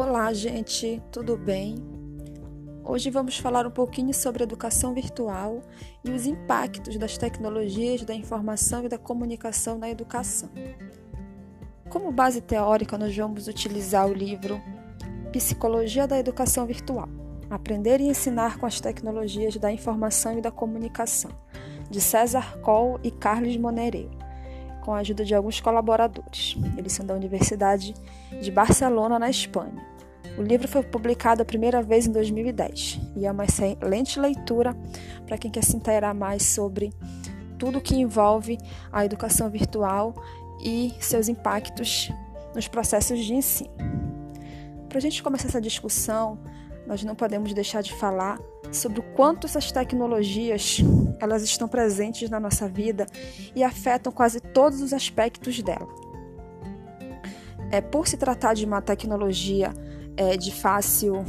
Olá, gente, tudo bem? Hoje vamos falar um pouquinho sobre educação virtual e os impactos das tecnologias da informação e da comunicação na educação. Como base teórica, nós vamos utilizar o livro Psicologia da Educação Virtual Aprender e Ensinar com as Tecnologias da Informação e da Comunicação, de César Coll e Carlos Monereu com a ajuda de alguns colaboradores. Eles são da Universidade de Barcelona, na Espanha. O livro foi publicado a primeira vez em 2010 e é uma excelente leitura para quem quer se inteirar mais sobre tudo que envolve a educação virtual e seus impactos nos processos de ensino. Para a gente começar essa discussão, nós não podemos deixar de falar sobre o quanto essas tecnologias elas estão presentes na nossa vida e afetam quase todos os aspectos dela. É, por se tratar de uma tecnologia é, de fácil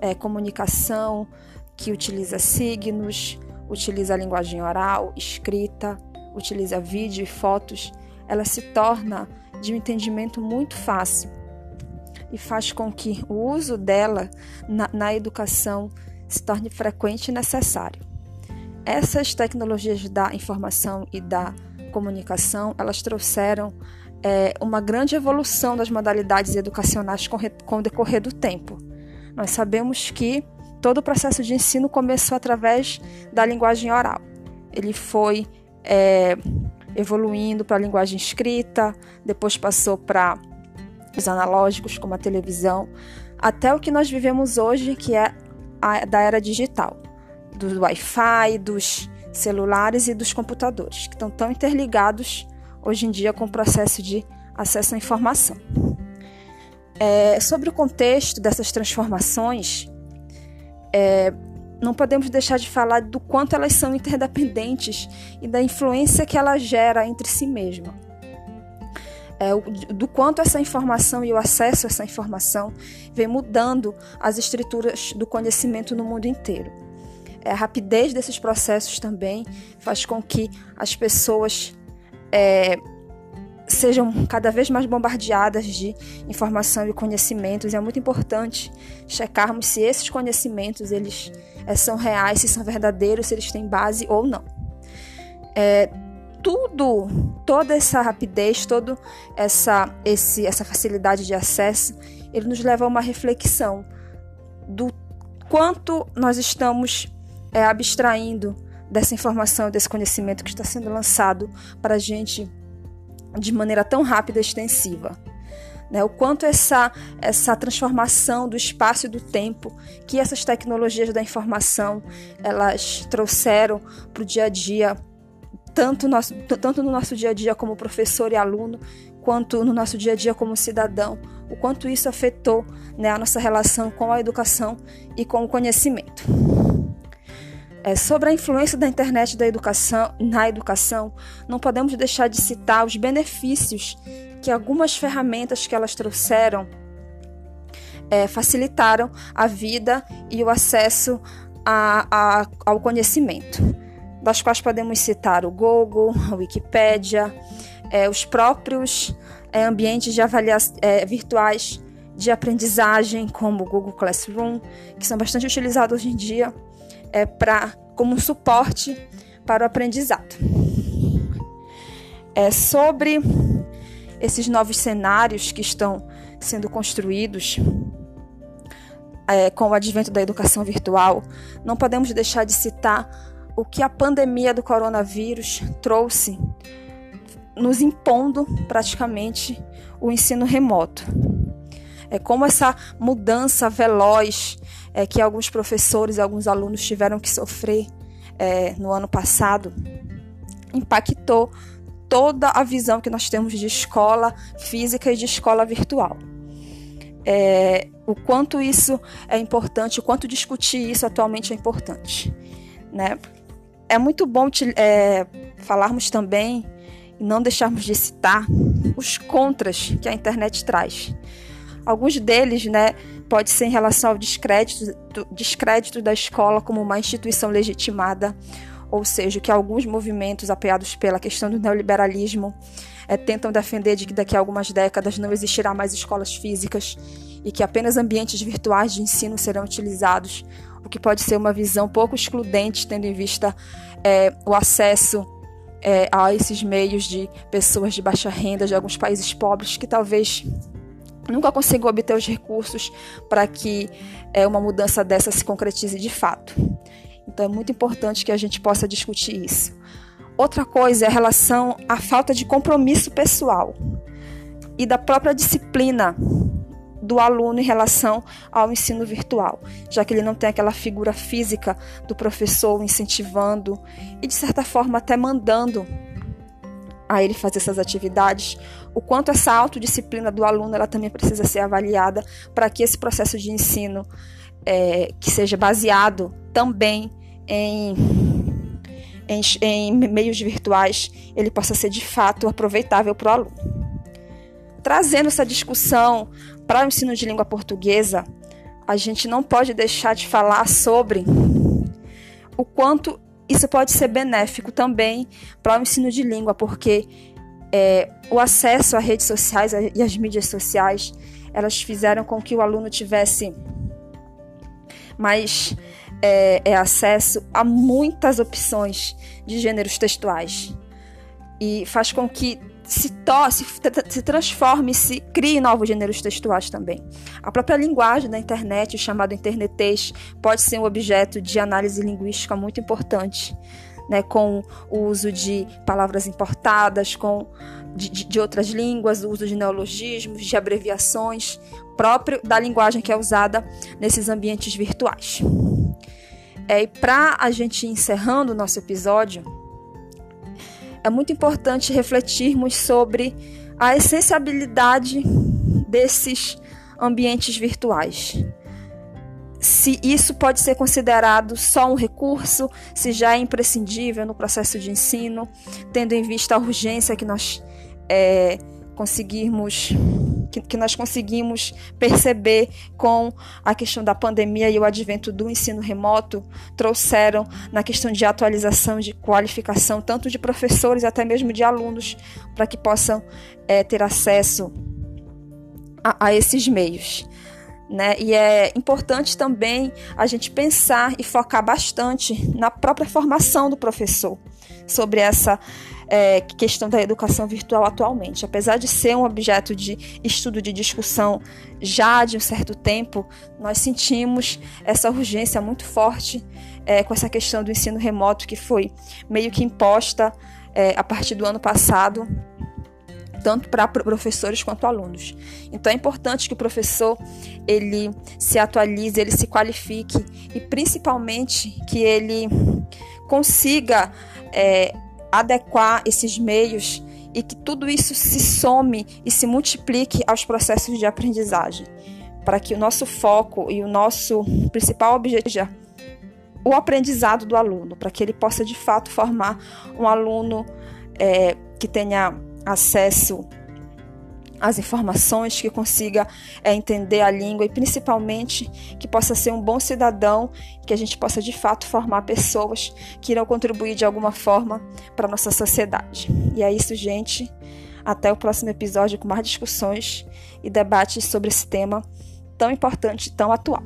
é, comunicação, que utiliza signos, utiliza a linguagem oral, escrita, utiliza vídeo e fotos, ela se torna de um entendimento muito fácil e faz com que o uso dela na, na educação se torne frequente e necessário. Essas tecnologias da informação e da comunicação, elas trouxeram é, uma grande evolução das modalidades educacionais com, com o decorrer do tempo. Nós sabemos que todo o processo de ensino começou através da linguagem oral. Ele foi é, evoluindo para a linguagem escrita, depois passou para os analógicos, como a televisão, até o que nós vivemos hoje, que é a da era digital, do Wi-Fi, dos celulares e dos computadores, que estão tão interligados hoje em dia com o processo de acesso à informação. É, sobre o contexto dessas transformações, é, não podemos deixar de falar do quanto elas são interdependentes e da influência que ela gera entre si mesma é, do quanto essa informação e o acesso a essa informação vem mudando as estruturas do conhecimento no mundo inteiro. É, a rapidez desses processos também faz com que as pessoas é, sejam cada vez mais bombardeadas de informação e conhecimentos. É muito importante checarmos se esses conhecimentos eles é, são reais, se são verdadeiros, se eles têm base ou não. É, tudo, toda essa rapidez, toda essa, esse, essa facilidade de acesso, ele nos leva a uma reflexão do quanto nós estamos é, abstraindo dessa informação, desse conhecimento que está sendo lançado para a gente de maneira tão rápida e extensiva. Né? O quanto essa, essa transformação do espaço e do tempo que essas tecnologias da informação elas trouxeram para o dia a dia tanto, nosso, tanto no nosso dia a dia como professor e aluno, quanto no nosso dia a dia como cidadão, o quanto isso afetou né, a nossa relação com a educação e com o conhecimento. É, sobre a influência da internet da educação, na educação, não podemos deixar de citar os benefícios que algumas ferramentas que elas trouxeram é, facilitaram a vida e o acesso a, a, ao conhecimento das quais podemos citar o Google, a Wikipédia, é, os próprios é, ambientes de é, virtuais de aprendizagem, como o Google Classroom, que são bastante utilizados hoje em dia é, pra, como suporte para o aprendizado. É, sobre esses novos cenários que estão sendo construídos é, com o advento da educação virtual, não podemos deixar de citar o que a pandemia do coronavírus trouxe, nos impondo praticamente o ensino remoto. É como essa mudança veloz é, que alguns professores e alguns alunos tiveram que sofrer é, no ano passado impactou toda a visão que nós temos de escola física e de escola virtual. É, o quanto isso é importante, o quanto discutir isso atualmente é importante, né? É muito bom te, é, falarmos também e não deixarmos de citar os contras que a internet traz. Alguns deles, né, pode ser em relação ao descrédito, descrédito da escola como uma instituição legitimada, ou seja, que alguns movimentos apoiados pela questão do neoliberalismo é, tentam defender de que daqui a algumas décadas não existirá mais escolas físicas e que apenas ambientes virtuais de ensino serão utilizados, o que pode ser uma visão pouco excludente, tendo em vista é, o acesso é, a esses meios de pessoas de baixa renda de alguns países pobres que talvez nunca consigam obter os recursos para que é, uma mudança dessa se concretize de fato. Então é muito importante que a gente possa discutir isso. Outra coisa é a relação à falta de compromisso pessoal e da própria disciplina do aluno em relação ao ensino virtual, já que ele não tem aquela figura física do professor incentivando e, de certa forma, até mandando a ele fazer essas atividades, o quanto essa autodisciplina do aluno ela também precisa ser avaliada para que esse processo de ensino é, que seja baseado também em, em, em meios virtuais ele possa ser de fato aproveitável para o aluno. Trazendo essa discussão para o ensino de língua portuguesa, a gente não pode deixar de falar sobre o quanto isso pode ser benéfico também para o ensino de língua, porque é, o acesso às redes sociais e às mídias sociais, elas fizeram com que o aluno tivesse mais é, é acesso a muitas opções de gêneros textuais e faz com que se, to se, transforme, se crie novos gêneros textuais também. A própria linguagem da internet, o chamado internetês, pode ser um objeto de análise linguística muito importante, né, com o uso de palavras importadas, com de, de outras línguas, o uso de neologismos, de abreviações, próprio da linguagem que é usada nesses ambientes virtuais. É, e para a gente encerrando o nosso episódio, é muito importante refletirmos sobre a essenciabilidade desses ambientes virtuais. Se isso pode ser considerado só um recurso, se já é imprescindível no processo de ensino, tendo em vista a urgência que nós é, conseguirmos que, que nós conseguimos perceber com a questão da pandemia e o advento do ensino remoto trouxeram na questão de atualização, de qualificação, tanto de professores até mesmo de alunos, para que possam é, ter acesso a, a esses meios. Né? E é importante também a gente pensar e focar bastante na própria formação do professor sobre essa é, questão da educação virtual atualmente. Apesar de ser um objeto de estudo, de discussão já de um certo tempo, nós sentimos essa urgência muito forte é, com essa questão do ensino remoto que foi meio que imposta é, a partir do ano passado tanto para professores quanto alunos. Então é importante que o professor ele se atualize, ele se qualifique e principalmente que ele consiga é, adequar esses meios e que tudo isso se some e se multiplique aos processos de aprendizagem, para que o nosso foco e o nosso principal objetivo seja o aprendizado do aluno, para que ele possa de fato formar um aluno é, que tenha acesso as informações, que consiga é, entender a língua e principalmente que possa ser um bom cidadão, que a gente possa de fato formar pessoas que irão contribuir de alguma forma para a nossa sociedade. E é isso, gente. Até o próximo episódio com mais discussões e debates sobre esse tema tão importante, tão atual.